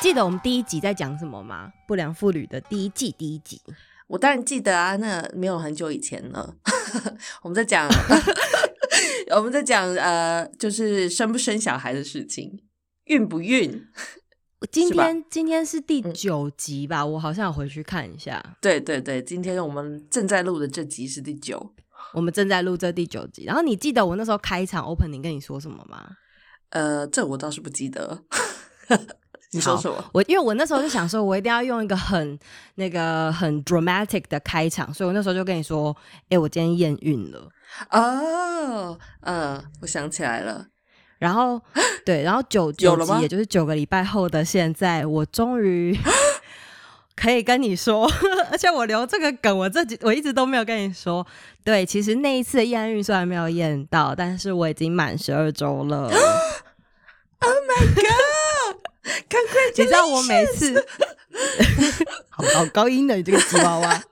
记得我们第一集在讲什么吗？不良妇女的第一季第一集，我当然记得啊，那没有很久以前了。我们在讲，我们在讲呃，就是生不生小孩的事情，孕不孕？今天今天是第九集吧？我好像要回去看一下。对对对，今天我们正在录的这集是第九，我们正在录这第九集。然后你记得我那时候开场 opening 跟你说什么吗？呃，这我倒是不记得。你说什么？我因为我那时候就想说，我一定要用一个很那个很 dramatic 的开场，所以我那时候就跟你说，哎，我今天验孕了。哦，嗯，我想起来了。然后 对，然后九九集，也就是九个礼拜后的现在，我终于 可以跟你说，而且我留这个梗，我这几我一直都没有跟你说。对，其实那一次的验孕虽然没有验到，但是我已经满十二周了。Oh my god！赶快！你知道我每次好好高音的你这个吉娃娃，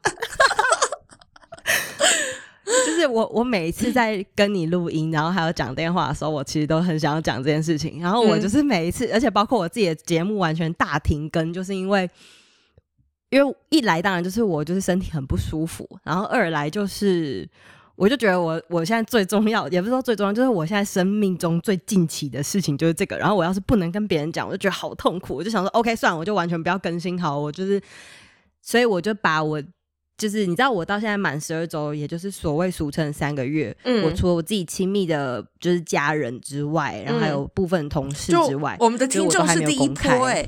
就是我我每一次在跟你录音，然后还有讲电话的时候，我其实都很想要讲这件事情。然后我就是每一次，而且包括我自己的节目完全大停更，就是因为因为一来当然就是我就是身体很不舒服，然后二来就是。我就觉得我我现在最重要，也不是说最重要，就是我现在生命中最近期的事情就是这个。然后我要是不能跟别人讲，我就觉得好痛苦。我就想说，OK，算了，我就完全不要更新好。我就是，所以我就把我就是你知道，我到现在满十二周，也就是所谓俗称三个月。嗯，我除了我自己亲密的，就是家人之外，然后还有部分同事之外，我们的听众是第一波哎。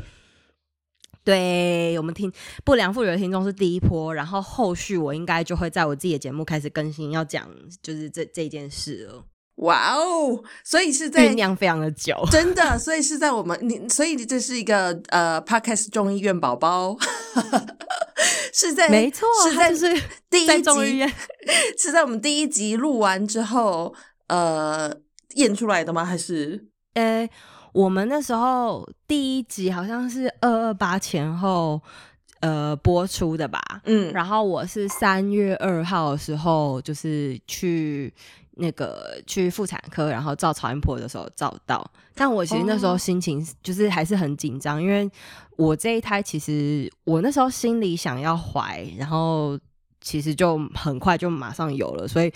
对我们听不良妇女的听众是第一波，然后后续我应该就会在我自己的节目开始更新，要讲就是这这件事了。哇哦！所以是在酝酿非常的久，真的。所以是在我们你，所以这是一个呃，Podcast 众议院宝宝，是在没错，是在是第一集，是在我们第一集录完之后呃验出来的吗？还是呃？我们那时候第一集好像是二二八前后，呃播出的吧。嗯，然后我是三月二号的时候，就是去那个去妇产科，然后照超音波的时候照到。但我其实那时候心情就是还是很紧张，因为我这一胎其实我那时候心里想要怀，然后其实就很快就马上有了，所以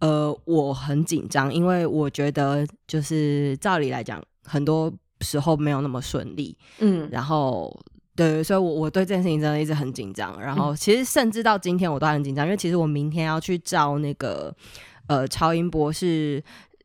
呃我很紧张，因为我觉得就是照理来讲。很多时候没有那么顺利，嗯，然后对，所以，我我对这件事情真的一直很紧张。然后，其实甚至到今天我都很紧张，因为其实我明天要去照那个呃超音波是。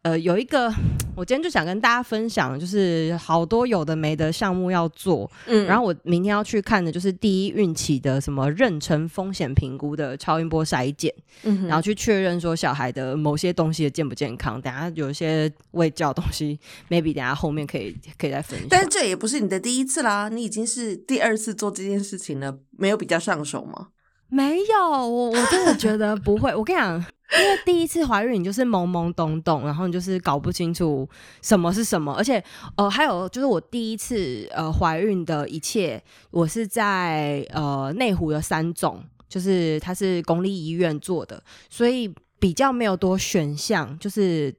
呃，有一个，我今天就想跟大家分享，就是好多有的没的项目要做，嗯，然后我明天要去看的就是第一孕期的什么妊娠风险评估的超音波筛检，嗯，然后去确认说小孩的某些东西健不健康。等下有一些未教东西，maybe 等下后面可以可以再分享。但是这也不是你的第一次啦，你已经是第二次做这件事情了，没有比较上手吗？没有，我我真的觉得不会。我跟你讲。因为第一次怀孕，你就是懵懵懂懂，然后你就是搞不清楚什么是什么，而且呃，还有就是我第一次呃怀孕的一切，我是在呃内湖的三种，就是它是公立医院做的，所以比较没有多选项，就是。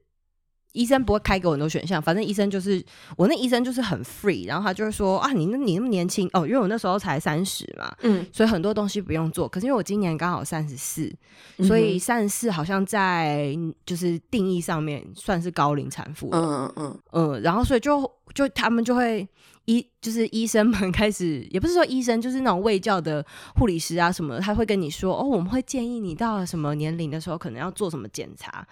医生不会开给我很多选项，反正医生就是我那医生就是很 free，然后他就会说啊，你那你那么年轻哦，因为我那时候才三十嘛，嗯，所以很多东西不用做。可是因为我今年刚好三十四，所以三十四好像在就是定义上面算是高龄产妇，嗯嗯嗯嗯，然后所以就就他们就会医就是医生们开始，也不是说医生，就是那种卫教的护理师啊什么，他会跟你说哦，我们会建议你到了什么年龄的时候可能要做什么检查，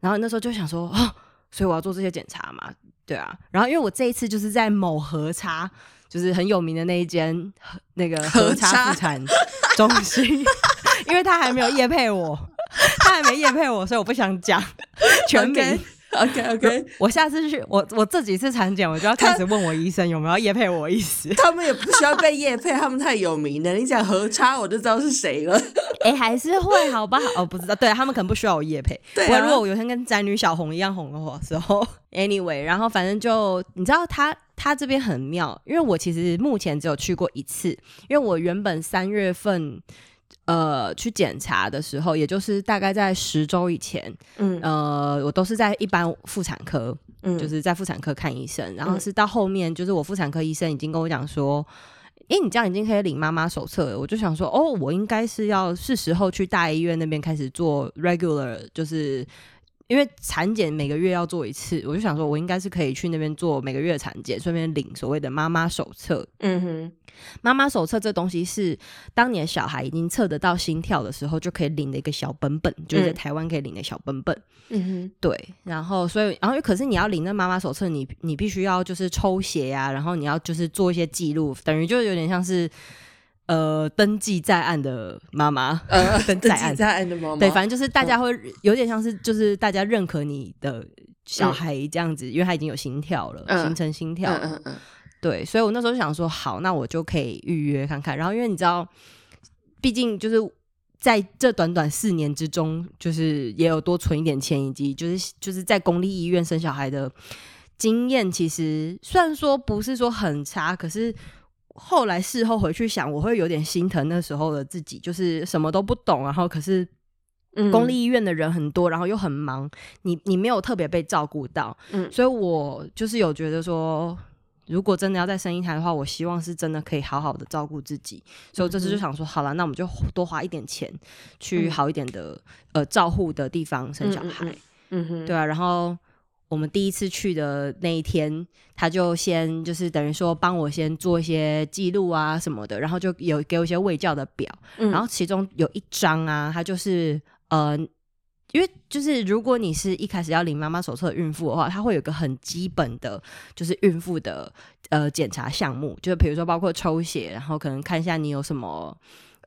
然后那时候就想说哦。所以我要做这些检查嘛，对啊。然后因为我这一次就是在某核查，就是很有名的那一间那个核查妇产中心，因为他还没有夜配我，他还没验配我，所以我不想讲全名。OK OK，我下次去，我我这几次产检，我就要开始问我医生有没有叶配我意思。他们也不需要被叶配，他们太有名了。你讲何差，我就知道是谁了。哎，还是会好吧？哦，不知道，对他们可能不需要我叶配。对，如果我有天跟宅女小红一样红的话，时候 Anyway，然后反正就你知道他他这边很妙，因为我其实目前只有去过一次，因为我原本三月份。呃，去检查的时候，也就是大概在十周以前，嗯，呃，我都是在一般妇产科，嗯，就是在妇产科看医生，然后是到后面，就是我妇产科医生已经跟我讲说，哎，你这样已经可以领妈妈手册了，我就想说，哦，我应该是要是时候去大医院那边开始做 regular，就是。因为产检每个月要做一次，我就想说，我应该是可以去那边做每个月的产检，顺便领所谓的妈妈手册。嗯哼，妈妈手册这东西是当你的小孩已经测得到心跳的时候，就可以领的一个小本本，就是在台湾可以领的小本本。嗯哼，对。然后，所以，然后，可是你要领那妈妈手册，你你必须要就是抽血呀，然后你要就是做一些记录，等于就有点像是。呃，登记在案的妈妈，呃，登记在案的妈妈，对，反正就是大家会有点像是，就是大家认可你的小孩这样子，因为他已经有心跳了，形成心跳，嗯嗯，对，所以我那时候就想说，好，那我就可以预约看看。然后，因为你知道，毕竟就是在这短短四年之中，就是也有多存一点钱，以及就是就是在公立医院生小孩的经验，其实虽然说不是说很差，可是。后来事后回去想，我会有点心疼那时候的自己，就是什么都不懂，然后可是公立医院的人很多，然后又很忙，你你没有特别被照顾到，嗯，所以我就是有觉得说，如果真的要再生一台的话，我希望是真的可以好好的照顾自己，所以这次就想说，好了，那我们就多花一点钱去好一点的呃照护的地方生小孩，嗯。哼，对啊，然后。我们第一次去的那一天，他就先就是等于说帮我先做一些记录啊什么的，然后就有给我一些喂教的表，然后其中有一张啊，他就是呃，因为就是如果你是一开始要领妈妈手册的孕妇的话，它会有个很基本的，就是孕妇的呃检查项目，就是比如说包括抽血，然后可能看一下你有什么。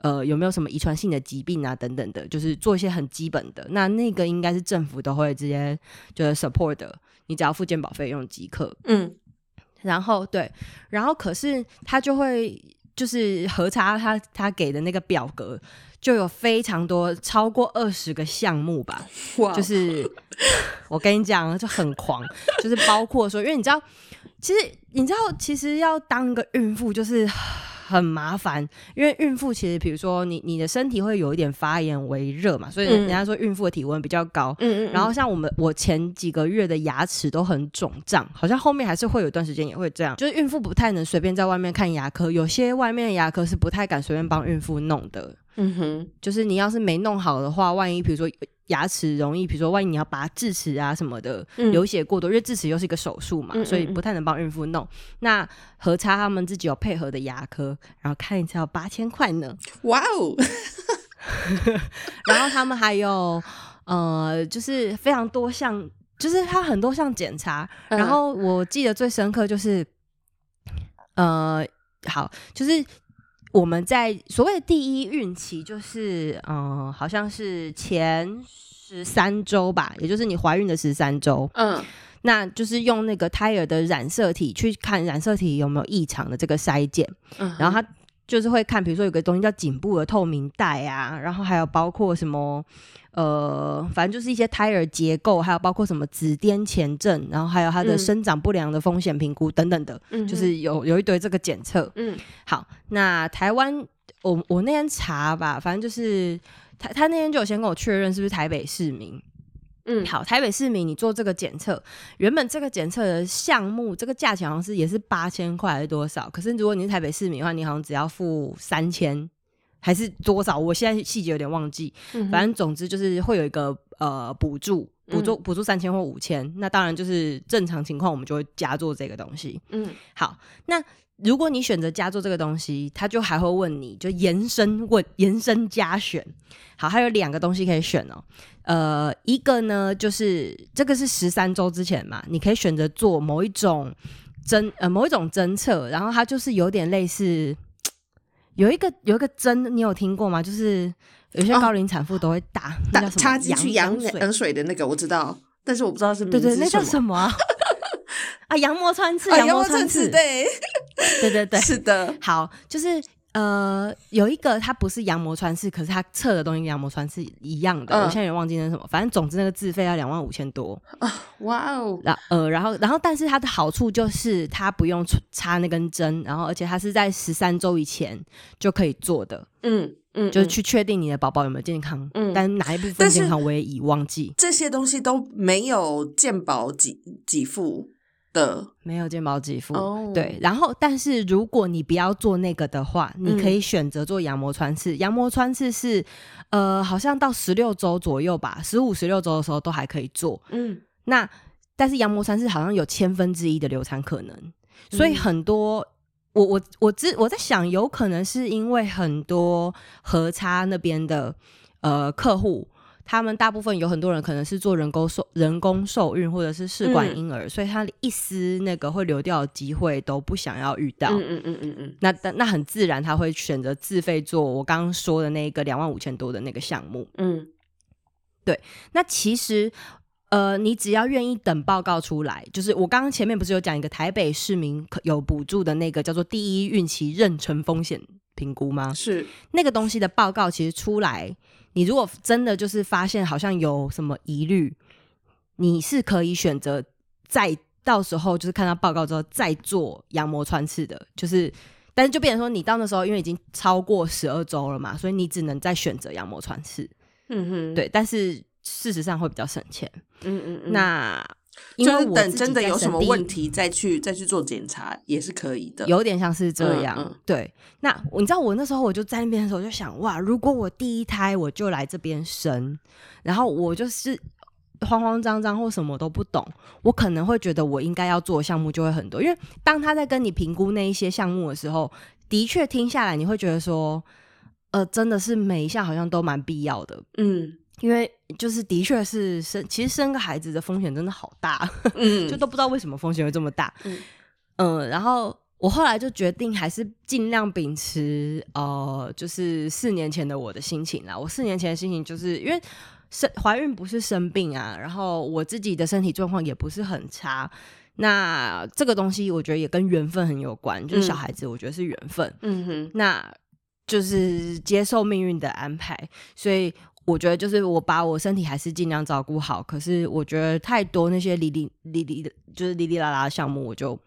呃，有没有什么遗传性的疾病啊？等等的，就是做一些很基本的。那那个应该是政府都会直接就是 support 的，你只要付健保费用即可。嗯，然后对，然后可是他就会就是核查他他给的那个表格，就有非常多超过二十个项目吧。哇！就是我跟你讲，就很狂，就是包括说，因为你知道，其实你知道，其实要当个孕妇就是。很麻烦，因为孕妇其实，比如说你你的身体会有一点发炎为热嘛，所以人家说孕妇的体温比较高。嗯嗯。然后像我们，我前几个月的牙齿都很肿胀，好像后面还是会有一段时间也会这样。就是孕妇不太能随便在外面看牙科，有些外面的牙科是不太敢随便帮孕妇弄的。嗯哼。就是你要是没弄好的话，万一比如说。牙齿容易，比如说万一你要拔智齿啊什么的，流血过多，因为智齿又是一个手术嘛，所以不太能帮孕妇弄。那核差他们自己有配合的牙科，然后看一次要八千块呢。哇哦！然后他们还有呃，就是非常多项，就是他很多项检查。然后我记得最深刻就是，呃，好，就是。我们在所谓的第一孕期，就是嗯，好像是前十三周吧，也就是你怀孕的十三周，嗯，那就是用那个胎儿的染色体去看染色体有没有异常的这个筛检，嗯，然后他就是会看，比如说有个东西叫颈部的透明带啊，然后还有包括什么。呃，反正就是一些胎儿结构，还有包括什么紫癜前症，然后还有它的生长不良的风险评估等等的，就是有有一堆这个检测。嗯，好，那台湾，我我那天查吧，反正就是他他那天就有先跟我确认是不是台北市民。嗯，好，台北市民，你做这个检测，原本这个检测的项目，这个价钱好像是也是八千块还是多少？可是如果你是台北市民的话，你好像只要付三千。还是多少？我现在细节有点忘记。反正总之就是会有一个呃补助，补助补助三千或五千。那当然就是正常情况，我们就会加做这个东西。嗯，好。那如果你选择加做这个东西，他就还会问你就延伸问延伸加选。好，还有两个东西可以选哦。呃，一个呢就是这个是十三周之前嘛，你可以选择做某一种侦呃某一种侦测，然后它就是有点类似。有一个有一个针，你有听过吗？就是有些高龄产妇都会打，那叫什么？插进去羊羊水的那个我知道，但是我不知道是对对，那叫什么 啊？羊膜穿刺，羊膜穿刺，对，对对对，是的。好，就是。呃，有一个它不是羊膜穿刺，可是它测的东西跟羊膜穿刺一样的。我现在也忘记那是什么，反正总之那个自费要两万五千多啊！哇哦！然呃，然后然后，但是它的好处就是它不用插那根针，然后而且它是在十三周以前就可以做的。嗯嗯，就是去确定你的宝宝有没有健康。嗯，但哪一部分健康我也已忘记。这些东西都没有健保给给付。的没有肩膀肌肤，对，然后但是如果你不要做那个的话，你可以选择做羊膜穿刺。羊膜穿刺是呃，好像到十六周左右吧，十五十六周的时候都还可以做。嗯，那但是羊膜穿刺好像有千分之一的流产可能，所以很多我我我知我在想，有可能是因为很多核差那边的呃客户。他们大部分有很多人可能是做人工受人工受孕或者是试管婴儿，所以他一丝那个会流掉的机会都不想要遇到。嗯嗯嗯嗯嗯。那那很自然他会选择自费做我刚刚说的那个两万五千多的那个项目。嗯，对。那其实呃，你只要愿意等报告出来，就是我刚刚前面不是有讲一个台北市民有补助的那个叫做第一孕期妊娠风险评估吗？是那个东西的报告其实出来。你如果真的就是发现好像有什么疑虑，你是可以选择再到时候就是看到报告之后再做羊膜穿刺的，就是，但是就变成说你到那时候因为已经超过十二周了嘛，所以你只能再选择羊膜穿刺。嗯哼，对，但是事实上会比较省钱。嗯嗯嗯，那。就是等真的有什么问题再去再去做检查也是可以的，有点像是这样。对，那你知道我那时候我就在那边的时候就想，哇，如果我第一胎我就来这边生，然后我就是慌慌张张或什么都不懂，我可能会觉得我应该要做的项目就会很多。因为当他在跟你评估那一些项目的时候，的确听下来你会觉得说，呃，真的是每一项好像都蛮必要的。嗯。因为就是的确是生，其实生个孩子的风险真的好大，嗯，就都不知道为什么风险会这么大，嗯，嗯，然后我后来就决定还是尽量秉持呃，就是四年前的我的心情啦。我四年前的心情就是因为生怀孕不是生病啊，然后我自己的身体状况也不是很差，那这个东西我觉得也跟缘分很有关，就是小孩子我觉得是缘分，嗯哼，那就是接受命运的安排，所以。我觉得就是我把我身体还是尽量照顾好，可是我觉得太多那些哩哩哩哩的，就是哩哩啦啦的项目，我就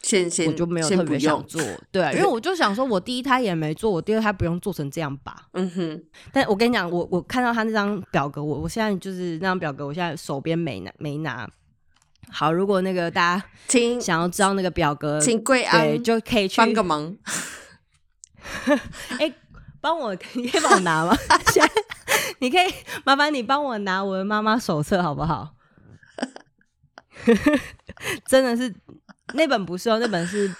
先先我就没有特别想做，对，因为我就想说，我第一胎也没做，我第二胎不用做成这样吧。嗯哼，但我跟你讲，我我看到他那张表格，我我现在就是那张表格，我现在手边没拿没拿。好，如果那个大家请想要知道那个表格，请贵安就可以去帮个忙。哎，帮我可以帮我拿吗？你可以麻烦你帮我拿我的妈妈手册好不好？真的是那本不是哦，那本是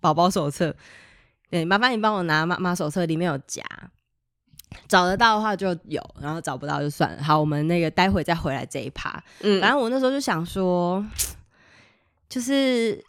宝宝手册。对，麻烦你帮我拿妈妈手册，里面有夹，找得到的话就有，然后找不到就算了。好，我们那个待会再回来这一趴。嗯，反正我那时候就想说，就是。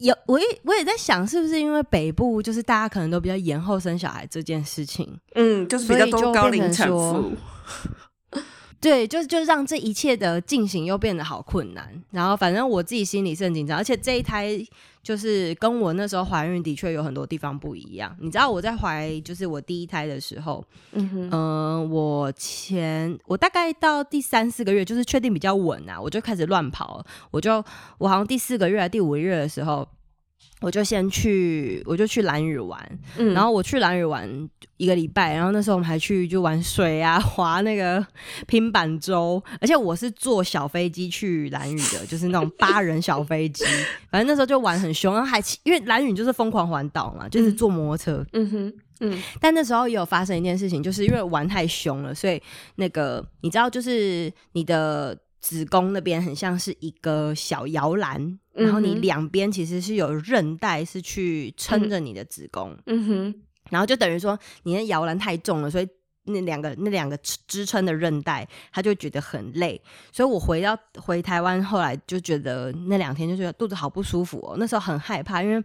有，我也我也在想，是不是因为北部就是大家可能都比较延后生小孩这件事情，嗯，就是比较多高龄产妇。对，就就让这一切的进行又变得好困难。然后，反正我自己心里是很紧张，而且这一胎就是跟我那时候怀孕的确有很多地方不一样。你知道我在怀就是我第一胎的时候，嗯哼，我前我大概到第三四个月，就是确定比较稳啊，我就开始乱跑。我就我好像第四个月、第五个月的时候。我就先去，我就去蓝屿玩，然后我去蓝屿玩一个礼拜，然后那时候我们还去就玩水啊，滑那个平板舟，而且我是坐小飞机去蓝屿的，就是那种八人小飞机，反正那时候就玩很凶，然后还因为蓝屿就是疯狂环岛嘛，就是坐摩托车，嗯哼，嗯，但那时候也有发生一件事情，就是因为玩太凶了，所以那个你知道，就是你的。子宫那边很像是一个小摇篮，然后你两边其实是有韧带是去撑着你的子宫，嗯哼，然后就等于说你的摇篮太重了，所以那两个那两个支撑的韧带，他就觉得很累，所以我回到回台湾后来就觉得那两天就觉得肚子好不舒服哦，那时候很害怕，因为。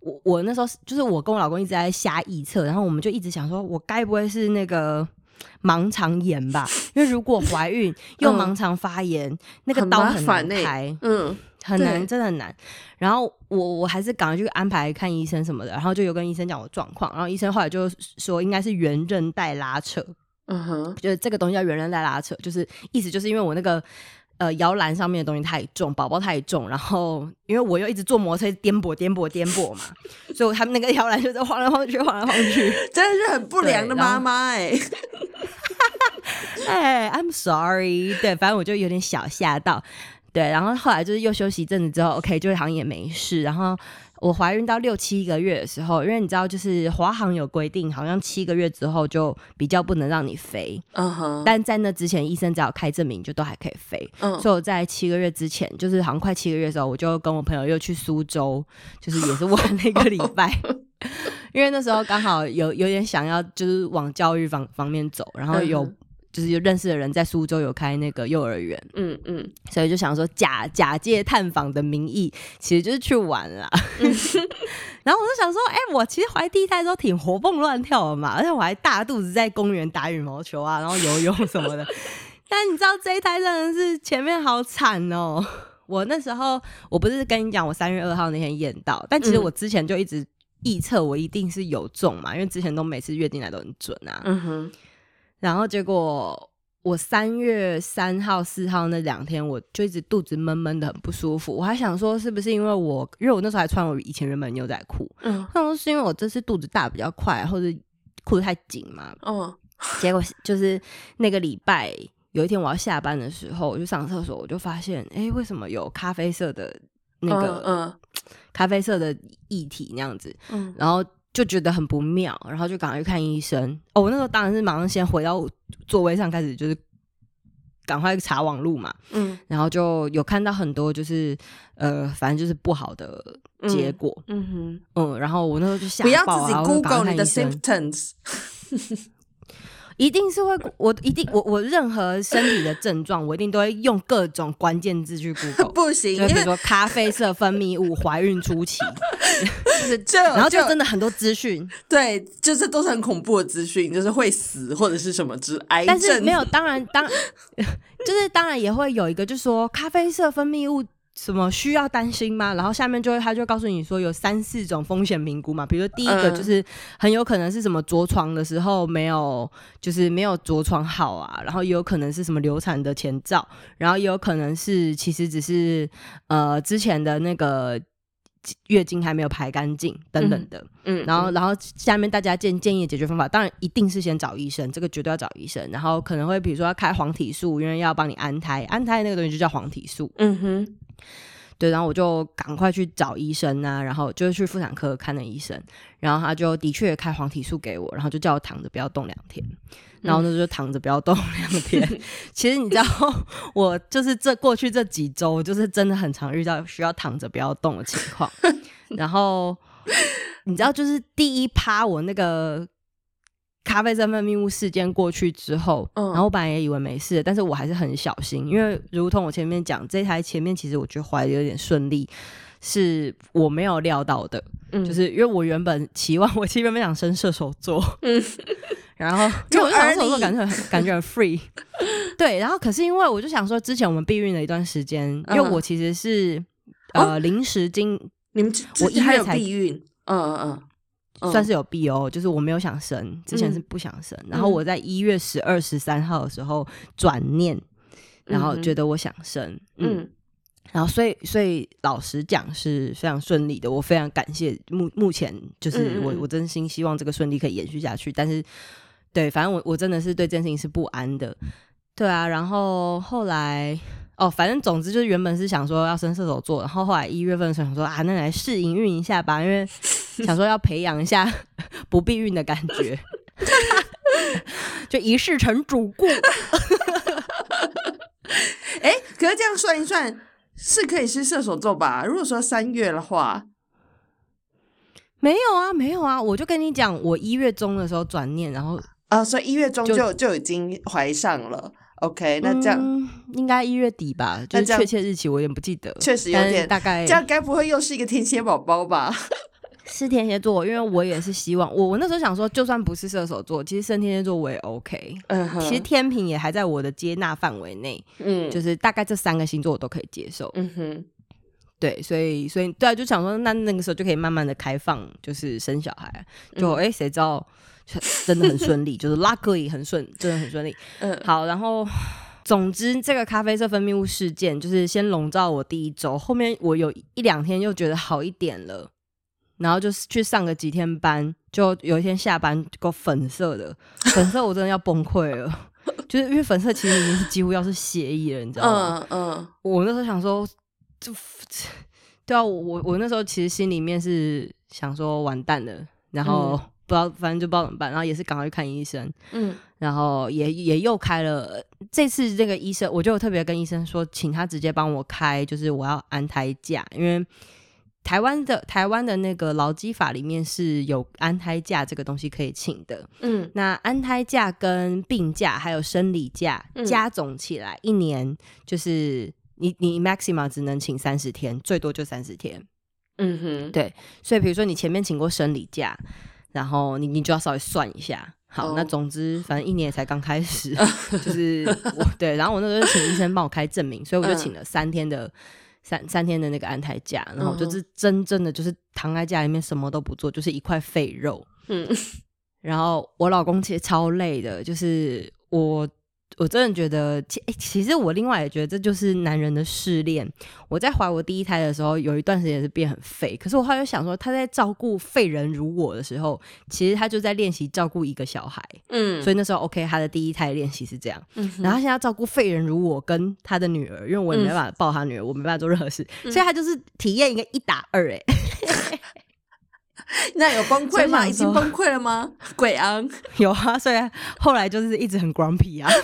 我我那时候就是我跟我老公一直在瞎臆测，然后我们就一直想说，我该不会是那个盲肠炎吧？因为如果怀孕又盲肠发炎，那个刀很难开，嗯，很难，真的很难。然后我我还是赶快去安排看医生什么的，然后就有跟医生讲我状况，然后医生后来就说应该是圆韧带拉扯，嗯哼，就是这个东西叫圆韧带拉扯，就是意思就是因为我那个。呃，摇篮上面的东西太重，宝宝太重，然后因为我又一直坐摩托车颠簸、颠簸、颠簸嘛，所以他们那个摇篮就在晃来晃去、晃来晃去，真的是很不良的妈妈哎。哎，I'm sorry，对，反正我就有点小吓到，对，然后后来就是又休息一阵子之后，OK，就好像也没事，然后。我怀孕到六七个月的时候，因为你知道，就是华航有规定，好像七个月之后就比较不能让你飞。嗯哼。但在那之前，医生只要开证明，就都还可以飞。嗯。所以我在七个月之前，就是好像快七个月的时候，我就跟我朋友又去苏州，就是也是玩那个礼拜。因为那时候刚好有有点想要，就是往教育方方面走，然后有。就是有认识的人在苏州有开那个幼儿园，嗯嗯，所以就想说假假借探访的名义，其实就是去玩啦。然后我就想说，哎，我其实怀第一胎的时候挺活蹦乱跳的嘛，而且我还大肚子在公园打羽毛球啊，然后游泳什么的。但你知道这一胎真的是前面好惨哦。我那时候我不是跟你讲，我三月二号那天验到，但其实我之前就一直预测我一定是有中嘛，因为之前都每次月经来都很准啊。嗯哼。然后结果我三月三号、四号那两天，我就一直肚子闷闷的，很不舒服。我还想说，是不是因为我，因为我那时候还穿我以前原本牛仔裤，嗯，想说是因为我这次肚子大比较快，或者裤子太紧嘛。嗯，结果就是那个礼拜有一天我要下班的时候，我就上厕所，我就发现，哎，为什么有咖啡色的那个，嗯，咖啡色的液体那样子，嗯，然后。就觉得很不妙，然后就赶快去看医生。哦，我那时候当然是马上先回到座位上，开始就是赶快查网路嘛。嗯，然后就有看到很多就是呃，反正就是不好的结果。嗯哼，嗯，然后我那时候就吓不要自己 Google 你的 symptoms。一定是会，我一定我我任何身体的症状，我一定都会用各种关键字去 Google。不行，就比如说咖啡色分泌物、怀孕初期，就是这，然后就真的很多资讯。对，就是都是很恐怖的资讯，就是会死或者是什么之癌症。但 是没有，当然当，就是当然也会有一个，就是说咖啡色分泌物。什么需要担心吗？然后下面就会他就告诉你说有三四种风险评估嘛，比如说第一个就是很有可能是什么着床的时候没有就是没有着床好啊，然后也有可能是什么流产的前兆，然后也有可能是其实只是呃之前的那个月经还没有排干净等等的，嗯，然后然后下面大家建建议的解决方法，当然一定是先找医生，这个绝对要找医生，然后可能会比如说要开黄体素，因为要帮你安胎，安胎那个东西就叫黄体素，嗯哼。对，然后我就赶快去找医生啊，然后就是去妇产科看了医生，然后他就的确开黄体素给我，然后就叫我躺着不要动两天，然后那就躺着不要动两天。其实你知道，我就是这过去这几周，就是真的很常遇到需要躺着不要动的情况。然后你知道，就是第一趴我那个。咖啡色分泌物事件过去之后，然后我本来也以为没事，但是我还是很小心，因为如同我前面讲，这台前面其实我觉得怀的有点顺利，是我没有料到的，就是因为我原本期望我其实原本想升射手座，嗯，然后 就我射手座感觉很 感觉很 free，对，然后可是因为我就想说，之前我们避孕了一段时间，因为我其实是呃临时经，你们我一月才避孕，嗯嗯嗯。算是有必哦，就是我没有想生，之前是不想生，然后我在一月十二、十三号的时候转念，然后觉得我想生，嗯，然后所以所以老实讲是非常顺利的，我非常感谢目目前就是我我真心希望这个顺利可以延续下去，但是对，反正我我真的是对这件事情是不安的，对啊，然后后来。哦，反正总之就是原本是想说要升射手座，然后后来一月份的时候想说啊，那来试营运一下吧，因为 想说要培养一下 不避孕的感觉，就一试成主顾。哎，可是这样算一算，是可以是射手座吧？如果说三月的话，没有啊，没有啊，我就跟你讲，我一月中的时候转念，然后啊，所以一月中就就已经怀上了。OK，那这样应该一月底吧？就确切日期我有点不记得，确实有点大概。这样该不会又是一个天蝎宝宝吧？是天蝎座，因为我也是希望我我那时候想说，就算不是射手座，其实生天蝎座我也 OK。嗯其实天平也还在我的接纳范围内。嗯，就是大概这三个星座我都可以接受。嗯哼，对，所以所以对啊，就想说那那个时候就可以慢慢的开放，就是生小孩。就哎，谁知道真的很顺利，就是拉格也很顺，真的很顺利。嗯，好，然后。总之，这个咖啡色分泌物事件就是先笼罩我第一周，后面我有一两天又觉得好一点了，然后就是去上个几天班，就有一天下班够粉色的，粉色我真的要崩溃了，就是因为粉色其实已经是几乎要是血液了，你知道吗？嗯嗯。我那时候想说，就对啊，我我那时候其实心里面是想说完蛋了，然后。不知道，反正就不知道怎么办，然后也是赶快去看医生，嗯，然后也也又开了。这次这个医生，我就特别跟医生说，请他直接帮我开，就是我要安胎假，因为台湾的台湾的那个劳基法里面是有安胎假这个东西可以请的，嗯，那安胎假跟病假还有生理假加总起来，一年就是你你 maximum 只能请三十天，最多就三十天，嗯哼，对，所以比如说你前面请过生理假。然后你你就要稍微算一下，好，那总之反正一年才刚开始，就是我对，然后我那时候请医生帮我开证明，所以我就请了三天的三三天的那个安胎假，然后就是真正的就是躺在家里面什么都不做，就是一块废肉。嗯，然后我老公其实超累的，就是我。我真的觉得，其其实我另外也觉得这就是男人的试炼。我在怀我第一胎的时候，有一段时间是变很废，可是我后来又想说，他在照顾废人如我的时候，其实他就在练习照顾一个小孩。嗯，所以那时候 OK，他的第一胎练习是这样。嗯，然后现在照顾废人如我跟他的女儿，因为我也没办法抱他女儿，我没办法做任何事，所以他就是体验一个一打二。哎，那有崩溃吗？已经崩溃了吗？鬼昂 有啊，所以后来就是一直很 grumpy 啊。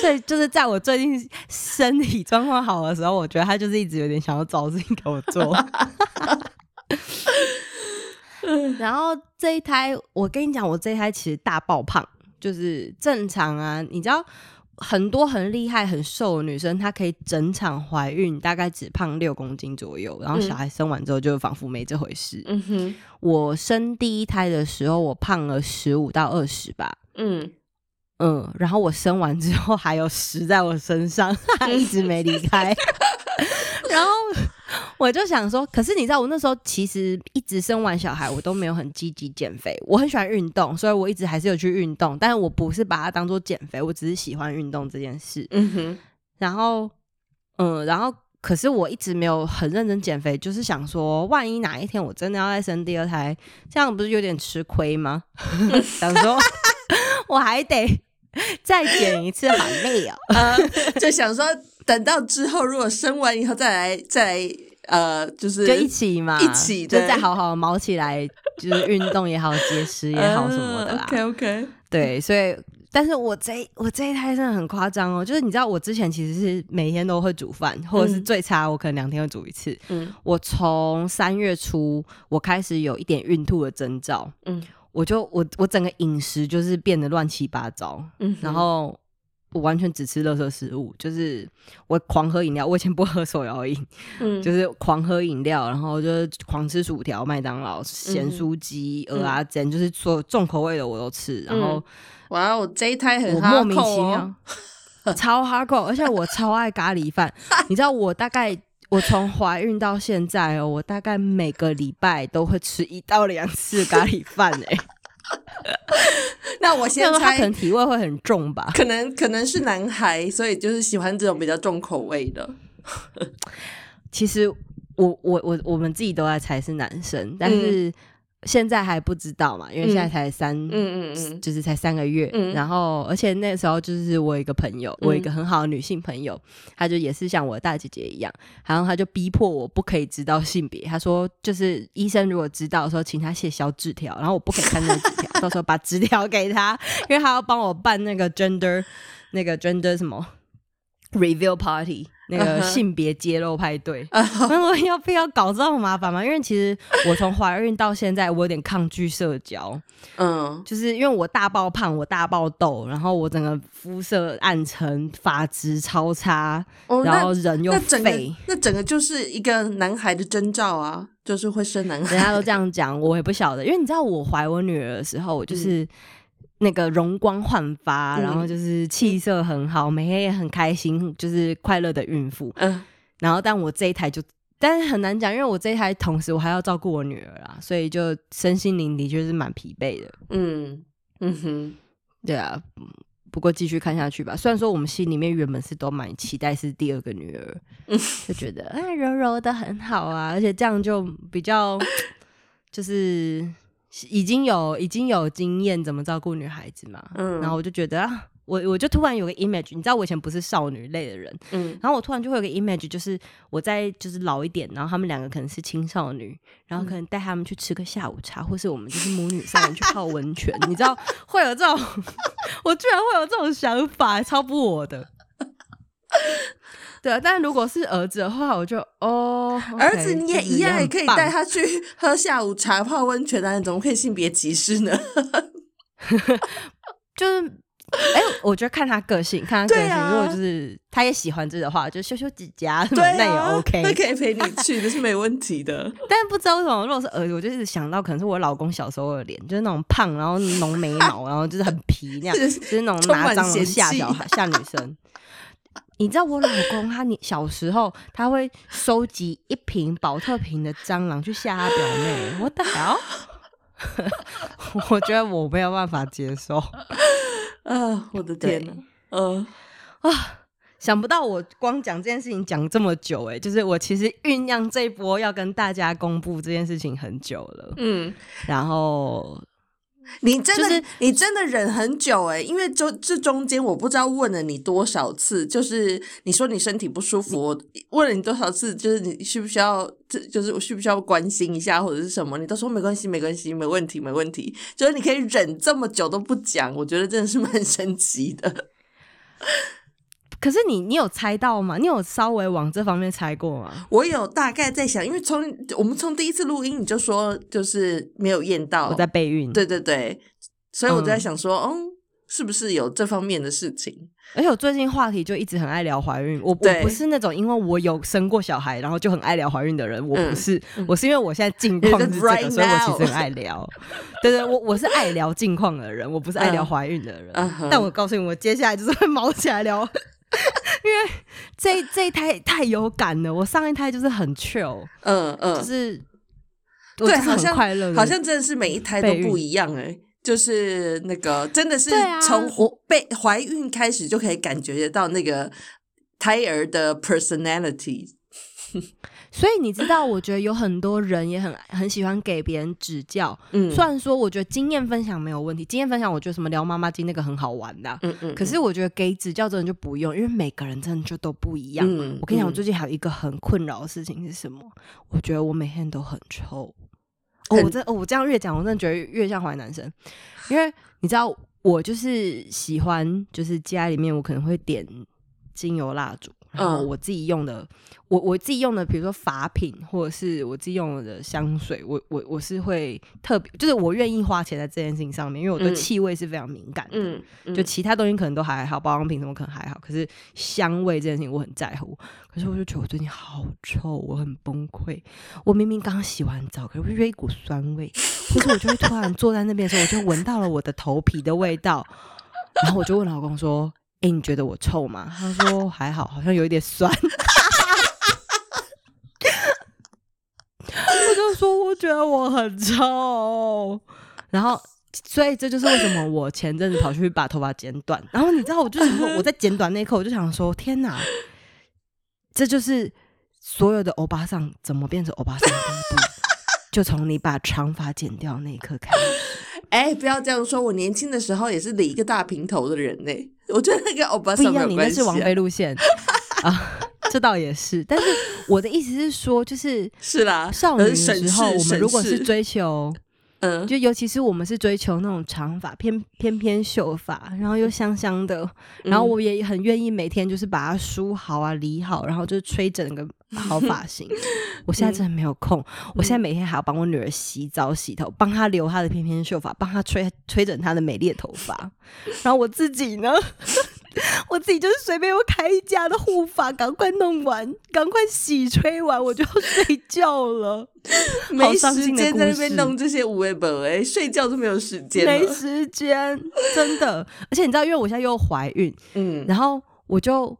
所以就是在我最近身体状况好的时候，我觉得他就是一直有点想要找事情给我做。然后这一胎，我跟你讲，我这一胎其实大爆胖，就是正常啊。你知道很多很厉害、很瘦的女生，她可以整场怀孕大概只胖六公斤左右，然后小孩生完之后就仿佛没这回事。嗯哼，我生第一胎的时候，我胖了十五到二十吧。嗯。嗯，然后我生完之后还有十在我身上，一直没离开。然后我就想说，可是你知道，我那时候其实一直生完小孩，我都没有很积极减肥。我很喜欢运动，所以我一直还是有去运动，但是我不是把它当做减肥，我只是喜欢运动这件事。嗯哼。然后，嗯，然后可是我一直没有很认真减肥，就是想说，万一哪一天我真的要再生第二胎，这样不是有点吃亏吗？想说 我还得。再减一次好累哦，就想说等到之后，如果生完以后再来再来，呃，就是就一起嘛，一起就再好好毛起来，就是运动也好，节食也好 什么的啦。OK OK，对，所以，但是我这我这一胎真的很夸张哦，就是你知道，我之前其实是每天都会煮饭，或者是最差我可能两天会煮一次。嗯，我从三月初我开始有一点孕吐的征兆。嗯。我就我我整个饮食就是变得乱七八糟，嗯，然后我完全只吃垃圾食物，就是我狂喝饮料，我以前不喝手摇饮，嗯，就是狂喝饮料，然后就是狂吃薯条、麦当劳、咸酥鸡、鹅啊煎，就是所有重口味的我都吃，然后哇，我这一胎很莫名其妙，超哈口，而且我超爱咖喱饭，你知道我大概。我从怀孕到现在哦，我大概每个礼拜都会吃一到两次咖喱饭哎。那我先猜，可能体味会很重吧？可能可能是男孩，所以就是喜欢这种比较重口味的。其实我我我我们自己都在猜是男生，但是。现在还不知道嘛，因为现在才三，嗯嗯嗯，就是才三个月。然后，而且那时候就是我一个朋友，我一个很好的女性朋友，她就也是像我的大姐姐一样，然后她就逼迫我不可以知道性别。她说，就是医生如果知道说，请她写小纸条，然后我不可以看那个纸条，到时候把纸条给她，因为她要帮我办那个 gender 那个 gender 什么 reveal party。那个性别揭露派对，那我要非要搞这么麻烦吗？因为其实我从怀孕到现在，我有点抗拒社交，嗯，就是因为我大爆胖，我大爆痘，然后我整个肤色暗沉，发质超差，然后人又肥，那整个就是一个男孩的征兆啊，就是会生男孩。人家都这样讲，我也不晓得，因为你知道我怀我女儿的时候，我就是。那个容光焕发，然后就是气色很好，每天也很开心，就是快乐的孕妇。嗯，然后但我这一台就，但是很难讲，因为我这一台同时我还要照顾我女儿啦，所以就身心灵的确是蛮疲惫的。嗯嗯哼，对啊，不过继续看下去吧。虽然说我们心里面原本是都蛮期待是第二个女儿，就觉得哎柔柔的很好啊，而且这样就比较就是。已经有已经有经验怎么照顾女孩子嘛，嗯，然后我就觉得啊，我我就突然有个 image，你知道我以前不是少女类的人，嗯，然后我突然就会有个 image，就是我在就是老一点，然后他们两个可能是青少女，然后可能带他们去吃个下午茶，或是我们就是母女三人去泡温泉，你知道会有这种，我居然会有这种想法，超不我的。对啊，但如果是儿子的话，我就哦，儿子你也一样，也可以带他去喝下午茶、泡温泉啊，你怎么可以性别歧视呢？就是，哎，我觉得看他个性，看他个性，如果就是他也喜欢这的话，就修修指甲，那也 OK，那可以陪你去，这是没问题的。但不知道为什么，如果是儿子，我就一直想到可能是我老公小时候的脸，就是那种胖，然后浓眉毛，然后就是很皮那样，就是那种拿蟑螂吓小孩、吓女生。你知道我老公他你 小时候他会收集一瓶保特瓶的蟑螂去吓他表妹，我的好，我觉得我没有办法接受啊！我的天呐，嗯啊，想不到我光讲这件事情讲这么久哎，就是我其实酝酿这一波要跟大家公布这件事情很久了，嗯，然后。你真的，你真的忍很久哎，因为就这中间我不知道问了你多少次，就是你说你身体不舒服，我问了你多少次，就是你需不需要，这就是我需不需要关心一下或者是什么，你都说没关系，没关系，没问题，没问题，就是你可以忍这么久都不讲，我觉得真的是蛮 神奇的。可是你，你有猜到吗？你有稍微往这方面猜过吗？我有大概在想，因为从我们从第一次录音你就说就是没有验到我在备孕，对对对，所以我就在想说，嗯，是不是有这方面的事情？而且我最近话题就一直很爱聊怀孕，我我不是那种因为我有生过小孩然后就很爱聊怀孕的人，我不是，我是因为我现在近况 是这个，所以我其实很爱聊。对对，我我是爱聊近况的人，我不是爱聊怀孕的人。但我告诉你，我接下来就是会毛起来聊。因为这这一胎太有感了，我上一胎就是很 chill，嗯嗯，就是对，好像快乐，好像真的是每一胎都不一样哎，就是那个真的是从被怀孕开始就可以感觉得到那个胎儿的 personality。所以你知道，我觉得有很多人也很很喜欢给别人指教。嗯，虽然说我觉得经验分享没有问题，经验分享我觉得什么聊妈妈经那个很好玩的。嗯嗯。可是我觉得给指教真的就不用，因为每个人真的就都不一样。我跟你讲，我最近还有一个很困扰的事情是什么？我觉得我每天都很臭。哦，我这哦，我这样越讲，我真的觉得越像坏男生。因为你知道，我就是喜欢，就是家里面我可能会点精油蜡烛。然后我自己用的，我我自己用的，比如说法品或者是我自己用的香水，我我我是会特别，就是我愿意花钱在这件事情上面，因为我对气味是非常敏感的。嗯，就其他东西可能都还好，保养品什么可能还好，可是香味这件事情我很在乎。可是我就觉得我最近好臭，我很崩溃。我明明刚洗完澡，可是我觉得一股酸味，或者我就会突然坐在那边的时候，我就闻到了我的头皮的味道，然后我就问老公说。哎，你觉得我臭吗？他说还好，好像有一点酸。我就说我觉得我很臭，然后所以这就是为什么我前阵子跑去把头发剪短。然后你知道，我就是我在剪短那一刻，我就想说：天哪，这就是所有的欧巴桑怎么变成欧巴桑的第一步，就从你把长发剪掉那一刻开始。哎，不要这样说，我年轻的时候也是理一个大平头的人呢。我觉得那个欧巴桑不一样，你那是王菲路线。啊，这倒也是。但是我的意思是说，就是是啦，少女的时候，我们如果是追求嗯，就尤其是我们是追求那种长发，偏偏偏秀发，然后又香香的，然后我也很愿意每天就是把它梳好啊、理好，然后就吹整个好发型。我现在真的没有空，我现在每天还要帮我女儿洗澡、洗头，帮她留她的翩翩秀发，帮她吹吹整她的美丽的头发，然后我自己呢？我自己就是随便又开一家的护发，赶快弄完，赶快洗吹完，我就要睡觉了。没时间在那边弄这些无为本哎，睡觉都没有时间，没时间，真的。而且你知道，因为我现在又怀孕，嗯，然后我就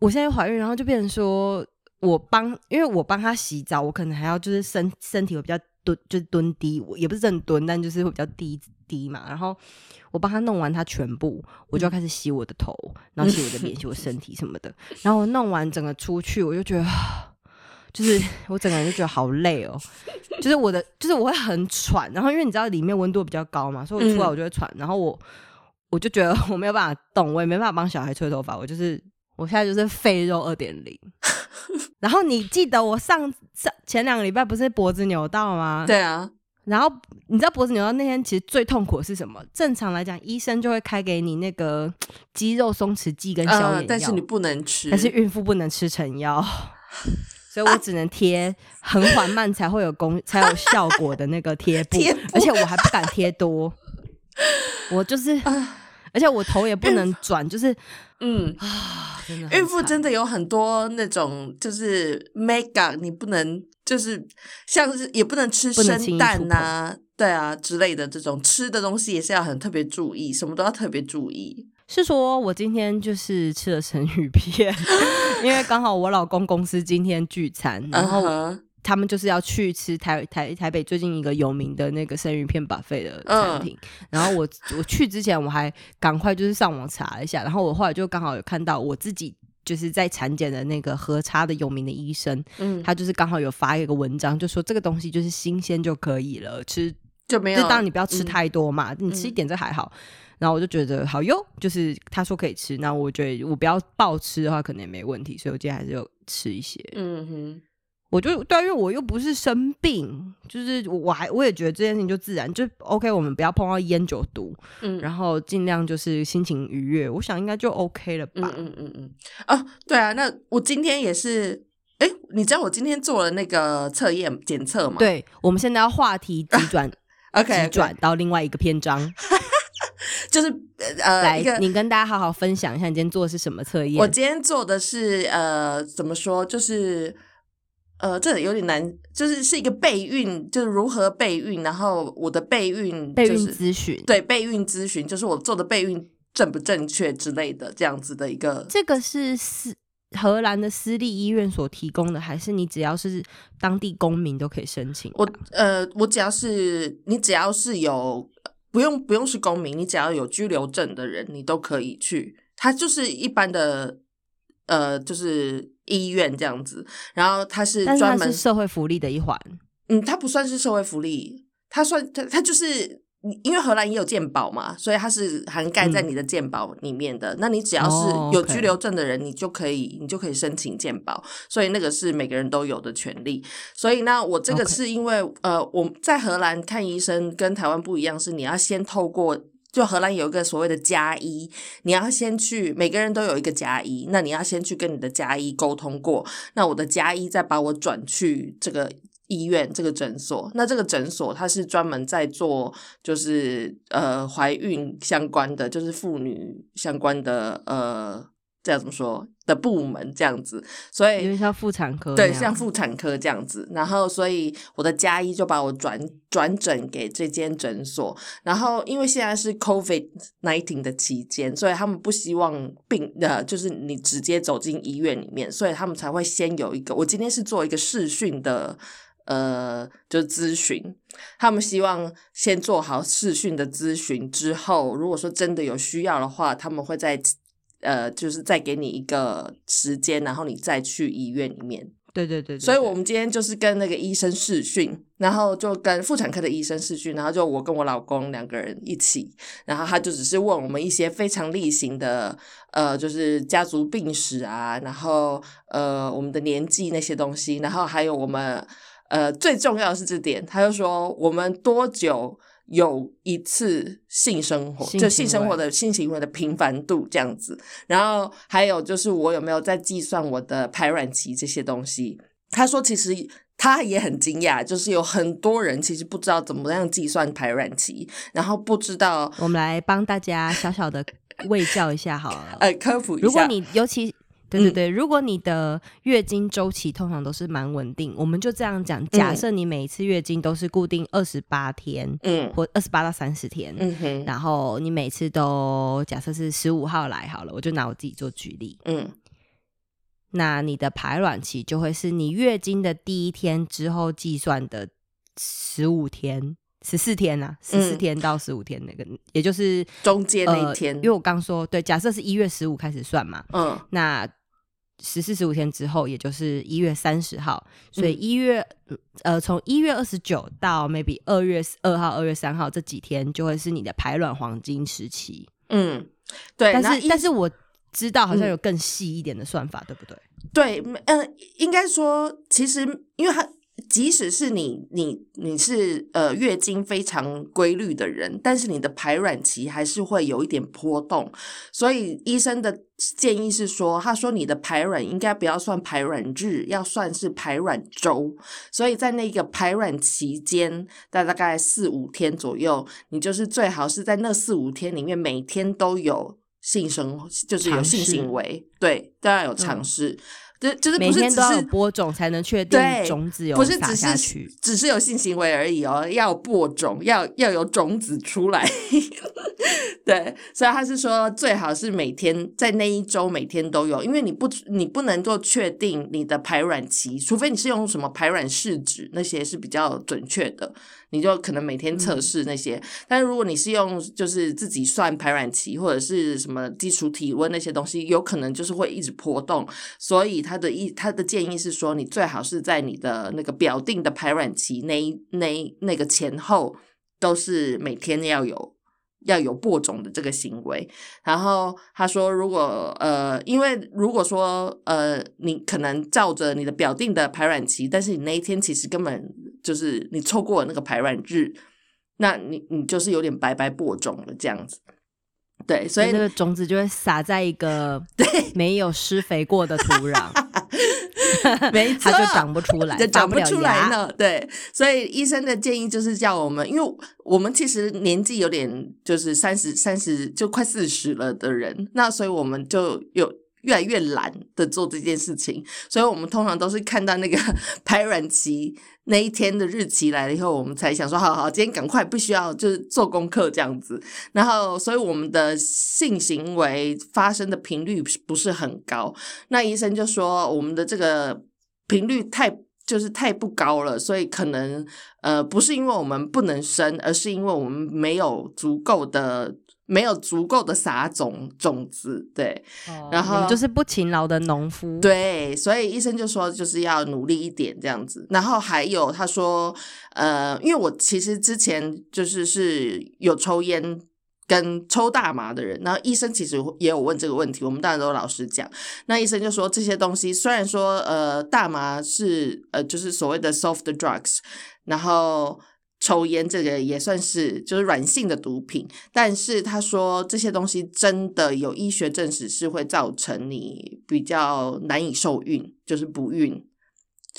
我现在怀孕，然后就变成说我帮，因为我帮他洗澡，我可能还要就是身身体会比较蹲，就是蹲低，我也不是正蹲，但就是会比较低低嘛，然后。我帮他弄完他全部，我就要开始洗我的头，然后洗我的脸，洗我身体什么的。然后我弄完整个出去，我就觉得，就是 我整个人就觉得好累哦。就是我的，就是我会很喘。然后因为你知道里面温度比较高嘛，所以我出来我就会喘。然后我我就觉得 我没有办法动，我也没办法帮小孩吹头发。我就是我现在就是肥肉二点零。然后你记得我上上前两个礼拜不是脖子扭到吗？对啊。然后你知道脖子扭到那天其实最痛苦的是什么？正常来讲，医生就会开给你那个肌肉松弛剂跟消炎药，但是你不能吃，但是孕妇不能吃成药，所以我只能贴很缓慢才会有功才有效果的那个贴布，而且我还不敢贴多，我就是。而且我头也不能转，就是嗯啊，孕妇真的有很多那种就是 mega，你不能就是像是也不能吃生蛋呐，对啊之类的这种吃的东西也是要很特别注意，什么都要特别注意。是说我今天就是吃了生鱼片，因为刚好我老公公司今天聚餐，然后。他们就是要去吃台台台北最近一个有名的那个生鱼片 buffet 的餐厅，然后我我去之前我还赶快就是上网查了一下，然后我后来就刚好有看到我自己就是在产检的那个核差的有名的医生，嗯，他就是刚好有发一个文章，就说这个东西就是新鲜就可以了，吃就没有，就当然你不要吃太多嘛，你吃一点这还好，然后我就觉得好哟，就是他说可以吃，那我觉得我不要暴吃的话可能也没问题，所以我今天还是有吃一些，嗯哼。我就对，因为我又不是生病，就是我还我也觉得这件事情就自然就 OK，我们不要碰到烟酒毒，嗯，然后尽量就是心情愉悦，我想应该就 OK 了吧。嗯嗯嗯啊，对啊，那我今天也是，哎，你知道我今天做了那个测验检测吗？对，我们现在要话题急 转，OK，急转到另外一个篇章，就是呃，来，你跟大家好好分享一下你今天做的是什么测验？我今天做的是呃，怎么说，就是。呃，这有点难，就是是一个备孕，就是如何备孕，然后我的备孕备孕咨询，对备孕咨询，就是我做的备孕正不正确之类的这样子的一个。这个是私荷兰的私立医院所提供的，还是你只要是当地公民都可以申请？我呃，我只要是你只要是有不用不用是公民，你只要有居留证的人，你都可以去。它就是一般的。呃，就是医院这样子，然后它是专门社会福利的一环。嗯，它不算是社会福利，它算它它就是因为荷兰也有健保嘛，所以它是涵盖在你的健保里面的。那你只要是有居留证的人，你就可以你就可以申请健保，所以那个是每个人都有的权利。所以呢我这个是因为呃，我在荷兰看医生跟台湾不一样，是你要先透过。就荷兰有一个所谓的加医，你要先去，每个人都有一个加医，那你要先去跟你的加医沟通过，那我的加医再把我转去这个医院这个诊所，那这个诊所它是专门在做就是呃怀孕相关的，就是妇女相关的呃。这样怎么说的部门这样子，所以因为像妇产科对，像妇产科这样子，然后所以我的家医就把我转转诊给这间诊所，然后因为现在是 COVID nineteen 的期间，所以他们不希望病呃，就是你直接走进医院里面，所以他们才会先有一个。我今天是做一个视讯的呃，就是咨询，他们希望先做好视讯的咨询之后，如果说真的有需要的话，他们会在。呃，就是再给你一个时间，然后你再去医院里面。对对对。所以我们今天就是跟那个医生试训，然后就跟妇产科的医生试训，然后就我跟我老公两个人一起，然后他就只是问我们一些非常例行的，呃，就是家族病史啊，然后呃我们的年纪那些东西，然后还有我们呃，最重要的是这点，他就说我们多久有一次性生活，就性生活的性行为的频繁度这样子，然后还有就是我有没有在计算我的排卵期这些东西。他说其实他也很惊讶，就是有很多人其实不知道怎么样计算排卵期，然后不知道。我们来帮大家小小的喂教一下好了，呃，科普一下。如果你尤其。对对对，如果你的月经周期通常都是蛮稳定，我们就这样讲，假设你每一次月经都是固定二十八天，嗯，或二十八到三十天，嗯哼，然后你每次都假设是十五号来好了，我就拿我自己做举例，嗯，那你的排卵期就会是你月经的第一天之后计算的十五天。十四天呐，十四天到十五天那个，也就是中间那一天。因为我刚说，对，假设是一月十五开始算嘛，嗯，那十四十五天之后，也就是一月三十号，所以一月呃，从一月二十九到 maybe 二月二号、二月三号这几天，就会是你的排卵黄金时期。嗯，对。但是但是我知道好像有更细一点的算法，对不对？对，嗯，应该说，其实因为它。即使是你，你你是呃月经非常规律的人，但是你的排卵期还是会有一点波动，所以医生的建议是说，他说你的排卵应该不要算排卵日，要算是排卵周，所以在那个排卵期间，在大概四五天左右，你就是最好是在那四五天里面每天都有性生，就是有性行为，对，都要有尝试。就就是每天都要播种才能确定种子有撒下去，只是有性行为而已哦，要播种，要要有种子出来。对，所以他是说最好是每天在那一周每天都有，因为你不你不能够确定你的排卵期，除非你是用什么排卵试纸，那些是比较准确的。你就可能每天测试那些，但是如果你是用就是自己算排卵期或者是什么基础体温那些东西，有可能就是会一直波动。所以他的意他的建议是说，你最好是在你的那个表定的排卵期那那那个前后都是每天要有。要有播种的这个行为，然后他说，如果呃，因为如果说呃，你可能照着你的表定的排卵期，但是你那一天其实根本就是你错过了那个排卵日，那你你就是有点白白播种了这样子。对，所以那个种子就会撒在一个 对没有施肥过的土壤。没，它就长不出来，就长不出来呢。对，所以医生的建议就是叫我们，因为我们其实年纪有点，就是三十三十就快四十了的人，那所以我们就有。越来越懒的做这件事情，所以我们通常都是看到那个 排卵期那一天的日期来了以后，我们才想说，好好，今天赶快，不需要就是做功课这样子。然后，所以我们的性行为发生的频率不是很高。那医生就说，我们的这个频率太就是太不高了，所以可能呃不是因为我们不能生，而是因为我们没有足够的。没有足够的撒种种子，对，然后就是不勤劳的农夫，对，所以医生就说就是要努力一点这样子。然后还有他说，呃，因为我其实之前就是是有抽烟跟抽大麻的人，然后医生其实也有问这个问题，我们当然都老实讲。那医生就说这些东西虽然说呃大麻是呃就是所谓的 soft drugs，然后。抽烟这个也算是就是软性的毒品，但是他说这些东西真的有医学证实是会造成你比较难以受孕，就是不孕，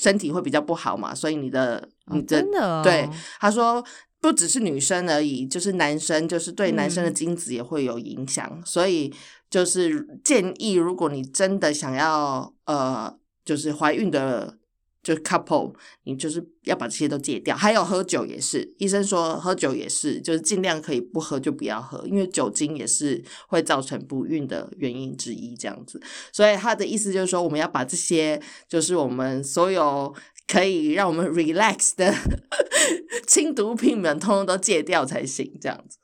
身体会比较不好嘛。所以你的你的真的对他说不只是女生而已，就是男生就是对男生的精子也会有影响，所以就是建议如果你真的想要呃就是怀孕的。就 couple，你就是要把这些都戒掉，还有喝酒也是，医生说喝酒也是，就是尽量可以不喝就不要喝，因为酒精也是会造成不孕的原因之一，这样子。所以他的意思就是说，我们要把这些，就是我们所有可以让我们 relax 的 轻毒品们，通通都戒掉才行，这样子。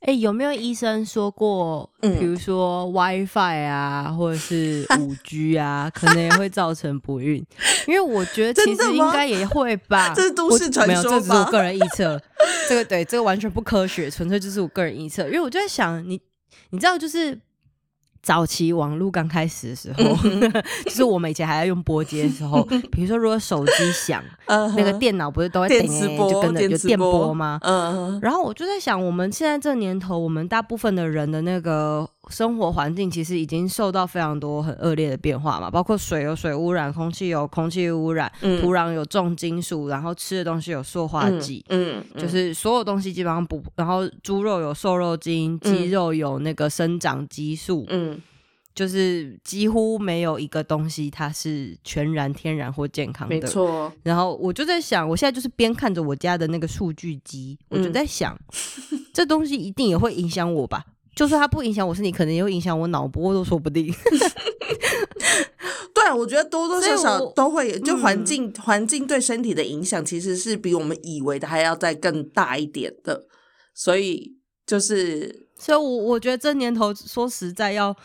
哎，有没有医生说过，比如说 WiFi 啊，或者是 五 G 啊，可能也会造成不孕？因为我觉得其实应该也会吧。这是都市传说没有，这只是我个人臆测。这个对，这个完全不科学，纯粹就是我个人臆测。因为我就在想，你你知道，就是早期网络刚开始的时候，就是我们以前还要用拨接的时候，比如说如果手机响，那个电脑不是都会电就跟着有电波吗？嗯，然后我就在想，我们现在这年头，我们大部分的人的那个生活环境，其实已经受到非常多很恶劣的变化嘛，包括水有水污染，空气有空气污染，土壤有重金属，然后吃的东西有塑化剂，嗯，就是所有东西基本上不，然后猪肉有瘦肉精，鸡肉有那个生长激素，嗯。就是几乎没有一个东西它是全然天然或健康的，没错。然后我就在想，我现在就是边看着我家的那个数据机，我就在想，这东西一定也会影响我吧？就算它不影响我身体，可能也会影响我脑波都说不定。对，我觉得多多少少都会，就环境环境对身体的影响，其实是比我们以为的还要再更大一点的。所以就是，所以我我觉得这年头说实在要。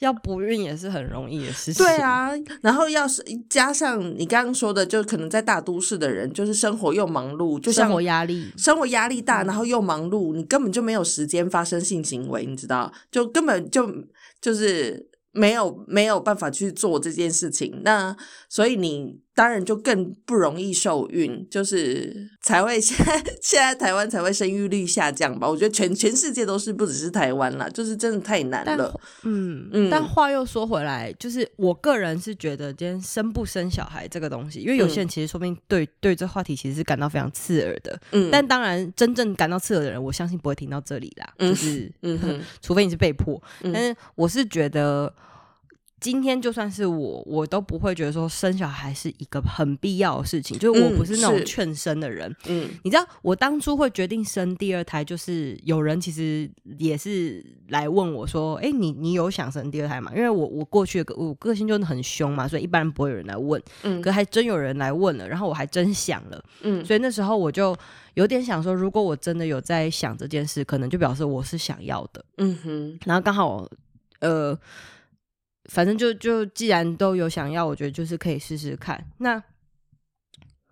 要不孕也是很容易的事情。对啊，然后要是加上你刚刚说的，就可能在大都市的人，就是生活又忙碌，就生活压力，生活压力大，然后又忙碌，你根本就没有时间发生性行为，你知道？就根本就就是没有没有办法去做这件事情。那所以你。当然就更不容易受孕，就是才会现在 现在台湾才会生育率下降吧？我觉得全全世界都是，不只是台湾啦，就是真的太难了。嗯嗯。但话又说回来，就是我个人是觉得，今天生不生小孩这个东西，因为有些人其实说不定对对这话题其实是感到非常刺耳的。嗯。但当然，真正感到刺耳的人，我相信不会听到这里啦。就是，嗯 除非你是被迫。但是我是觉得。今天就算是我，我都不会觉得说生小孩是一个很必要的事情。就是我不是那种劝生的人。嗯，你知道我当初会决定生第二胎，就是有人其实也是来问我说：“哎，你你有想生第二胎吗？”因为我我过去的我个性就是很凶嘛，所以一般人不会有人来问。嗯，可还真有人来问了，然后我还真想了。嗯，所以那时候我就有点想说，如果我真的有在想这件事，可能就表示我是想要的。嗯哼，然后刚好呃。反正就就既然都有想要，我觉得就是可以试试看。那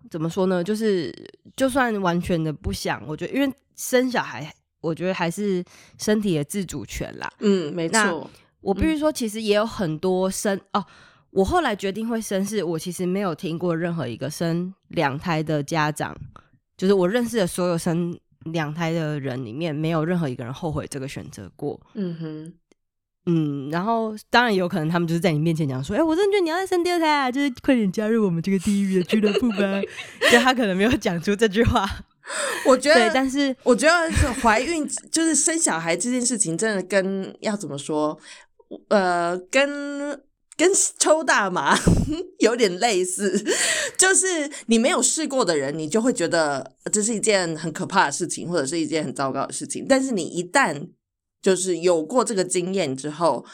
怎么说呢？就是就算完全的不想，我觉得因为生小孩，我觉得还是身体的自主权啦。嗯，没错。我必须说，其实也有很多生哦。我后来决定会生，是我其实没有听过任何一个生两胎的家长，就是我认识的所有生两胎的人里面，没有任何一个人后悔这个选择过。嗯哼。嗯，然后当然有可能他们就是在你面前讲说，哎，我真的觉得你要再生第二胎啊，就是快点加入我们这个地狱的俱乐部吧。就他可能没有讲出这句话，我觉得，但是我觉得是怀孕就是生小孩这件事情，真的跟要怎么说，呃，跟跟抽大麻 有点类似，就是你没有试过的人，你就会觉得这是一件很可怕的事情，或者是一件很糟糕的事情，但是你一旦就是有过这个经验之后。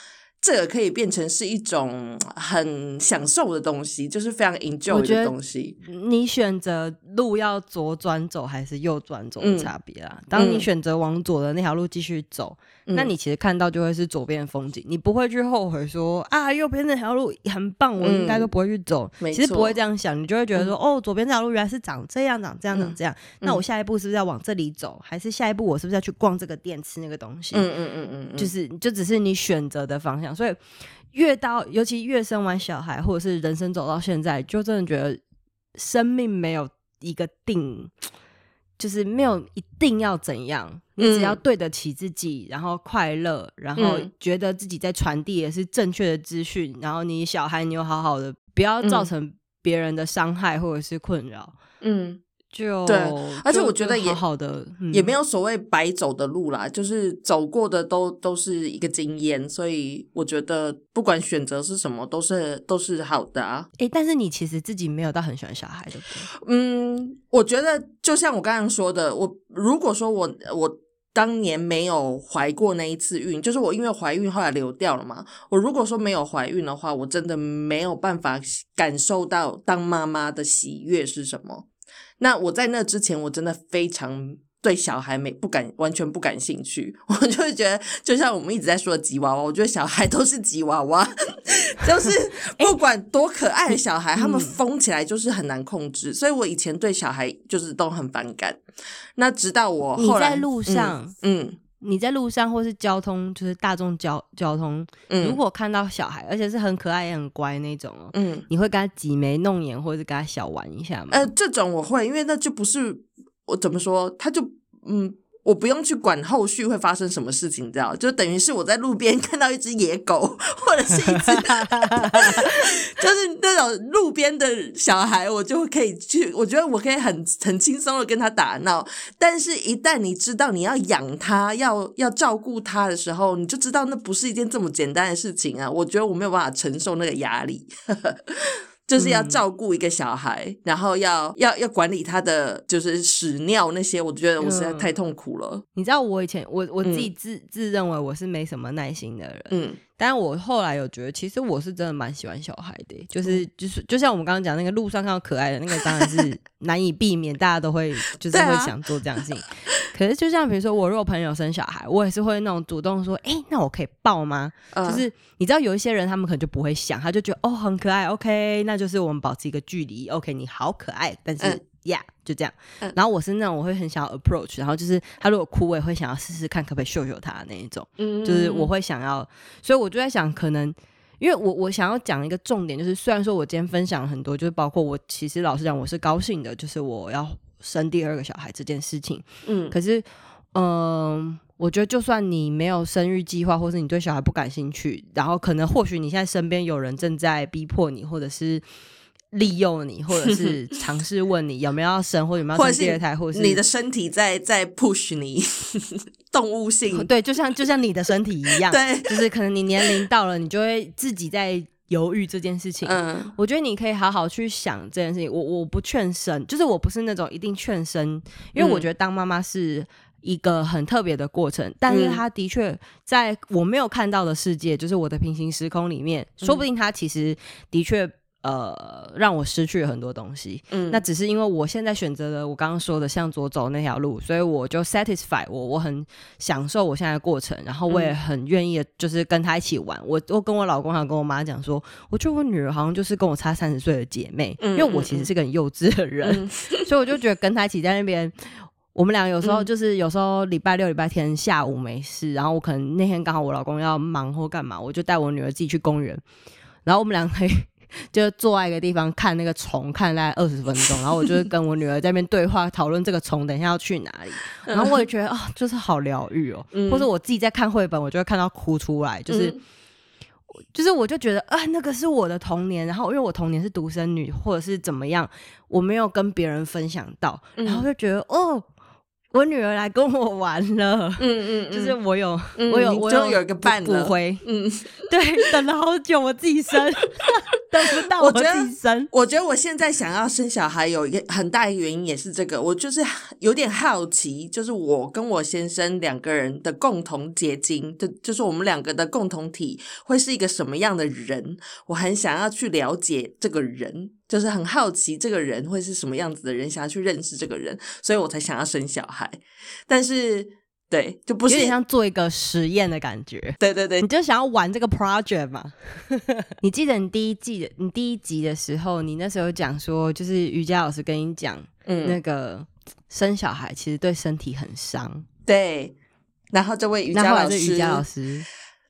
这个可以变成是一种很享受的东西，就是非常 enjoy 的东西。你选择路要左转走还是右转走的差别啊？当你选择往左的那条路继续走，那你其实看到就会是左边的风景，你不会去后悔说啊，右边那条路很棒，我应该都不会去走。其实不会这样想，你就会觉得说，哦，左边这条路原来是长这样，长这样，长这样。那我下一步是不是要往这里走？还是下一步我是不是要去逛这个店吃那个东西？嗯嗯嗯嗯，就是就只是你选择的方向。所以越到，尤其越生完小孩，或者是人生走到现在，就真的觉得生命没有一个定，就是没有一定要怎样，你只要对得起自己，然后快乐，然后觉得自己在传递也是正确的资讯，然后你小孩你又好好的，不要造成别人的伤害或者是困扰，嗯。就对，而且我觉得也好的，也没有所谓白走的路啦，就是走过的都都是一个经验，所以我觉得不管选择是什么，都是都是好的啊。哎，但是你其实自己没有到很喜欢小孩的，嗯，我觉得就像我刚刚说的，我如果说我我当年没有怀过那一次孕，就是我因为怀孕后来流掉了嘛，我如果说没有怀孕的话，我真的没有办法感受到当妈妈的喜悦是什么。那我在那之前，我真的非常对小孩没不感完全不感兴趣。我就会觉得，就像我们一直在说的吉娃娃，我觉得小孩都是吉娃娃，就是 不管多可爱的小孩，他们疯起来就是很难控制。所以我以前对小孩就是都很反感。那直到我后来在路上，嗯。你在路上或是交通，就是大众交交通，如果看到小孩，而且是很可爱也很乖那种哦，嗯，你会跟他挤眉弄眼，或者是跟他小玩一下吗？呃，这种我会，因为那就不是我怎么说，他就嗯。我不用去管后续会发生什么事情，知道？就等于是我在路边 看到一只野狗，或者是一只，就是那种路边的小孩，我就可以去。我觉得我可以很很轻松的跟他打闹。但是，一旦你知道你要养他，要要照顾他的时候，你就知道那不是一件这么简单的事情啊！我觉得我没有办法承受那个压力。就是要照顾一个小孩，然后要要要管理他的就是屎尿那些，我觉得我实在太痛苦了。你知道我以前我我自己自自认为我是没什么耐心的人，嗯。但我后来有觉得，其实我是真的蛮喜欢小孩的，就是就是就像我们刚刚讲那个路上看到可爱的那个，当然是 难以避免，大家都会就是会想做这样事情。可是就像比如说，我如果朋友生小孩，我也是会那种主动说，哎，那我可以抱吗？就是你知道有一些人，他们可能就不会想，他就觉得哦很可爱，OK，那就是我们保持一个距离，OK，你好可爱，但是。Yeah，就这样。然后我是那种我会很想要 approach，然后就是他如果哭，我也会想要试试看可不可以秀秀他那一种。嗯，就是我会想要，所以我就在想，可能因为我我想要讲一个重点，就是虽然说我今天分享很多，就是包括我其实老实讲，我是高兴的，就是我要生第二个小孩这件事情。嗯，可是嗯，我觉得就算你没有生育计划，或是你对小孩不感兴趣，然后可能或许你现在身边有人正在逼迫你，或者是。利用你，或者 是尝试问你有没有要生，或者有没有生第二胎，或者是你的身体在在 push 你，动物性对，就像就像你的身体一样，对，就是可能你年龄到了，你就会自己在犹豫这件事情。嗯，我觉得你可以好好去想这件事情。我我不劝生，就是我不是那种一定劝生，因为我觉得当妈妈是一个很特别的过程，但是他的确在我没有看到的世界，就是我的平行时空里面，说不定他其实的确。呃，让我失去了很多东西。嗯，那只是因为我现在选择了我刚刚说的向左走那条路，所以我就 satisfy 我，我很享受我现在的过程，然后我也很愿意，就是跟他一起玩。我我跟我老公还有跟我妈讲说，我觉得我女儿好像就是跟我差三十岁的姐妹，因为我其实是个很幼稚的人，所以我就觉得跟他一起在那边，我们俩有时候就是有时候礼拜六、礼拜天下午没事，然后我可能那天刚好我老公要忙或干嘛，我就带我女儿自己去公园，然后我们俩可以。就坐在一个地方看那个虫，看大概二十分钟，然后我就跟我女儿在那边对话，讨论这个虫等一下要去哪里。然后我也觉得啊，就是好疗愈哦。或者我自己在看绘本，我就会看到哭出来，就是就是我就觉得啊，那个是我的童年。然后因为我童年是独生女，或者是怎么样，我没有跟别人分享到，然后就觉得哦。我女儿来跟我玩了，嗯嗯，就是我有我有我有一个伴骨灰，嗯，对，等了好久，我自己生，等不到我自己生。我觉得我现在想要生小孩有一个很大的原因也是这个，我就是有点好奇，就是我跟我先生两个人的共同结晶，就就是我们两个的共同体会是一个什么样的人，我很想要去了解这个人。就是很好奇这个人会是什么样子的人，想要去认识这个人，所以我才想要生小孩。但是，对，就不是像做一个实验的感觉。对对对，你就想要玩这个 project 嘛？你记得你第一季的你第一集的时候，你那时候讲说，就是瑜伽老师跟你讲，嗯，那个生小孩其实对身体很伤。对，然后这位瑜伽老师，瑜伽老师，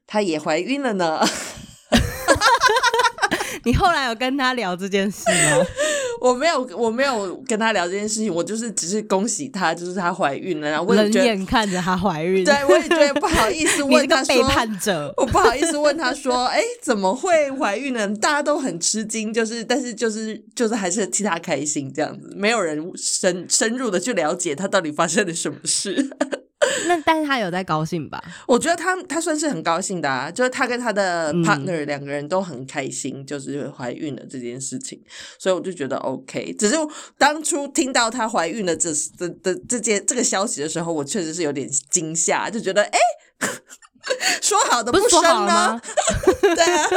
她也怀孕了呢。你后来有跟他聊这件事吗？我没有，我没有跟他聊这件事情。我就是只是恭喜他，就是她怀孕了。然后我冷眼看着她怀孕，对我也觉得不好意思 问他背叛者，我不好意思问他说：“哎，怎么会怀孕呢？”大家都很吃惊，就是，但是就是就是还是替他开心这样子。没有人深深入的去了解他到底发生了什么事。那但是他有在高兴吧？我觉得他他算是很高兴的啊，就是他跟他的 partner 两个人都很开心，就是怀孕了这件事情，所以我就觉得 OK。只是当初听到她怀孕了这这这这件这个消息的时候，我确实是有点惊吓，就觉得哎，说好的不生呢？对啊。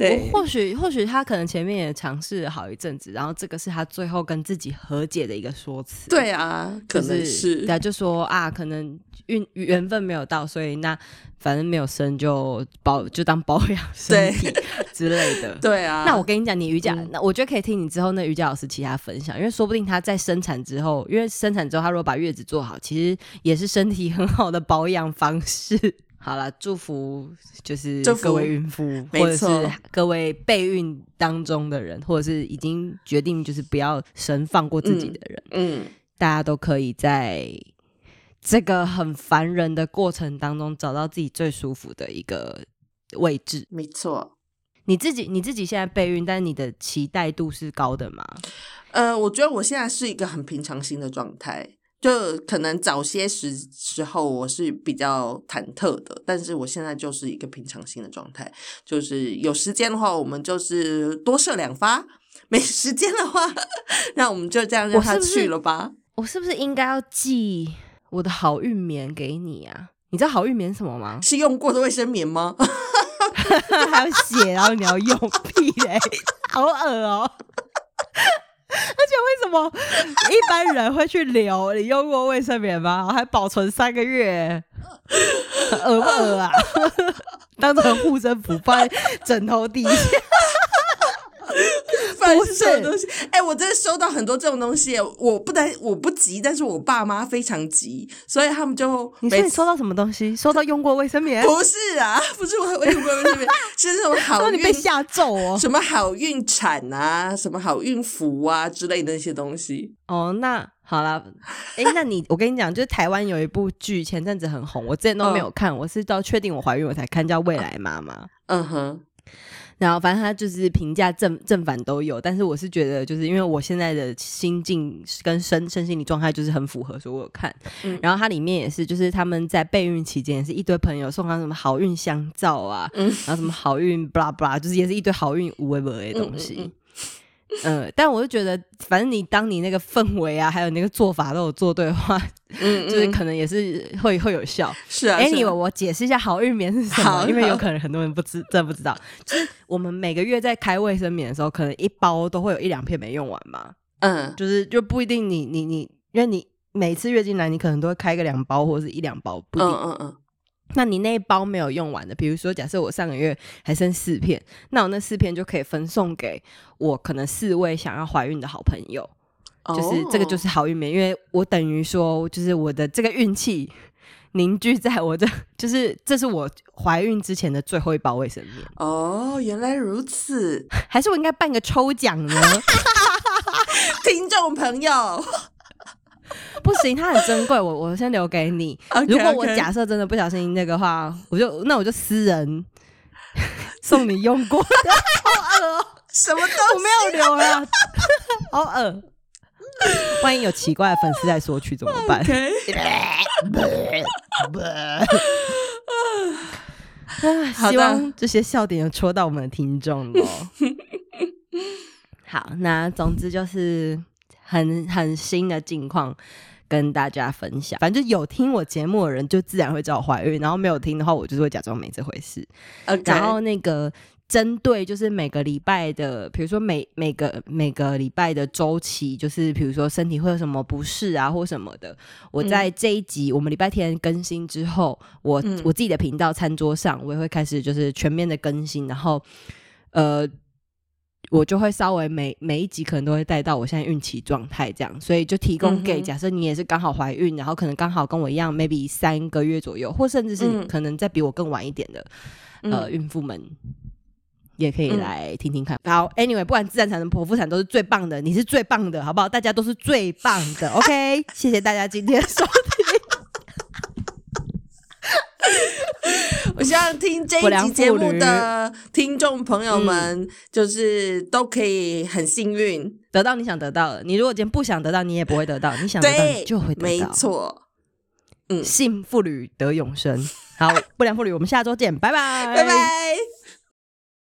对，或许或许他可能前面也尝试了好一阵子，然后这个是他最后跟自己和解的一个说辞。对啊，可能是，对，就说啊，可能运缘分没有到，所以那反正没有生就保就当保养身体 之类的。对啊，那我跟你讲，你瑜伽，那我觉得可以听你之后那瑜伽老师其他分享，因为说不定他在生产之后，因为生产之后他如果把月子做好，其实也是身体很好的保养方式。好了，祝福就是各位孕妇，或者是各位备孕当中的人，或者是已经决定就是不要生放过自己的人，嗯，大家都可以在这个很烦人的过程当中找到自己最舒服的一个位置。没错，你自己你自己现在备孕，但是你的期待度是高的吗？呃，我觉得我现在是一个很平常心的状态。就可能早些时时候我是比较忐忑的，但是我现在就是一个平常心的状态。就是有时间的话，我们就是多射两发；没时间的话，那我们就这样让他去了吧。我是不是应该要寄我的好运棉给你啊？你知道好运棉什么吗？是用过的卫生棉吗？还要写，然后你要用屁嘞，好恶哦。而且为什么一般人会去留？你用过卫生棉吗？还保存三个月，恶不恶啊？当成护身符放在枕头底下。不是东西，哎，我真的收到很多这种东西，我不能，我不急，但是我爸妈非常急，所以他们就你说你收到什么东西？收到用过卫生棉？不是啊，不是我用过卫生棉，是那种 好运被吓咒哦，什么好运铲啊，什么好运符啊之类的那些东西。哦，那好了，哎，那你我跟你讲，就是台湾有一部剧前阵子很红，我之前都没有看，我是到确定我怀孕我才看，叫《未来妈妈》。嗯哼。然后反正他就是评价正正反都有，但是我是觉得就是因为我现在的心境跟身身心理状态就是很符合，所以我有看。然后它里面也是，就是他们在备孕期间也是一堆朋友送他什么好运香皂啊，然后什么好运布拉布拉，就是也是一堆好运无为不为的东西。嗯，但我就觉得，反正你当你那个氛围啊，还有那个做法都有做对的话，嗯，就是可能也是会会有效。是啊，哎，你我解释一下好运棉是什么，因为有可能很多人不知真不知道。就是我们每个月在开卫生棉的时候，可能一包都会有一两片没用完嘛。嗯，就是就不一定你你你，因为你每次月经来，你可能都会开个两包或者是一两包，不一定。嗯嗯嗯。那你那一包没有用完的，比如说假设我上个月还剩四片，那我那四片就可以分送给我可能四位想要怀孕的好朋友，就是这个就是好运棉，因为我等于说就是我的这个运气凝聚在我的，就是这是我怀孕之前的最后一包卫生棉。哦，原来如此，还是我应该办个抽奖呢？听众朋友。不行，它很珍贵，我我先留给你。如果我假设真的不小心那个话，我就那我就私人 送你用过的。好恶，什么都没有留了，好恶。万一有奇怪的粉丝在索取怎么办？希望这些笑点有戳到我们的听众哦。好，那总之就是很很新的境况。跟大家分享，反正就有听我节目的人，就自然会知道怀孕；然后没有听的话，我就是会假装没这回事。然后那个针对就是每个礼拜的，比如说每每个每个礼拜的周期，就是比如说身体会有什么不适啊或什么的，我在这一集我们礼拜天更新之后，我我自己的频道餐桌上，我也会开始就是全面的更新，然后呃。我就会稍微每每一集可能都会带到我现在孕期状态这样，所以就提供给假设你也是刚好怀孕，然后可能刚好跟我一样，maybe 三个月左右，或甚至是可能再比我更晚一点的呃孕妇们，也可以来听听看。好，Anyway，不管自然产、剖腹产都是最棒的，你是最棒的，好不好？大家都是最棒的，OK？谢谢大家今天收听。我希望听这一集节目的听众朋友们，就是都可以很幸运得到你想得到的。你如果今天不想得到，你也不会得到。你想得到，你就会得到。没错，嗯，幸妇女得永生。好，不良妇女，我们下周见，拜拜，拜拜。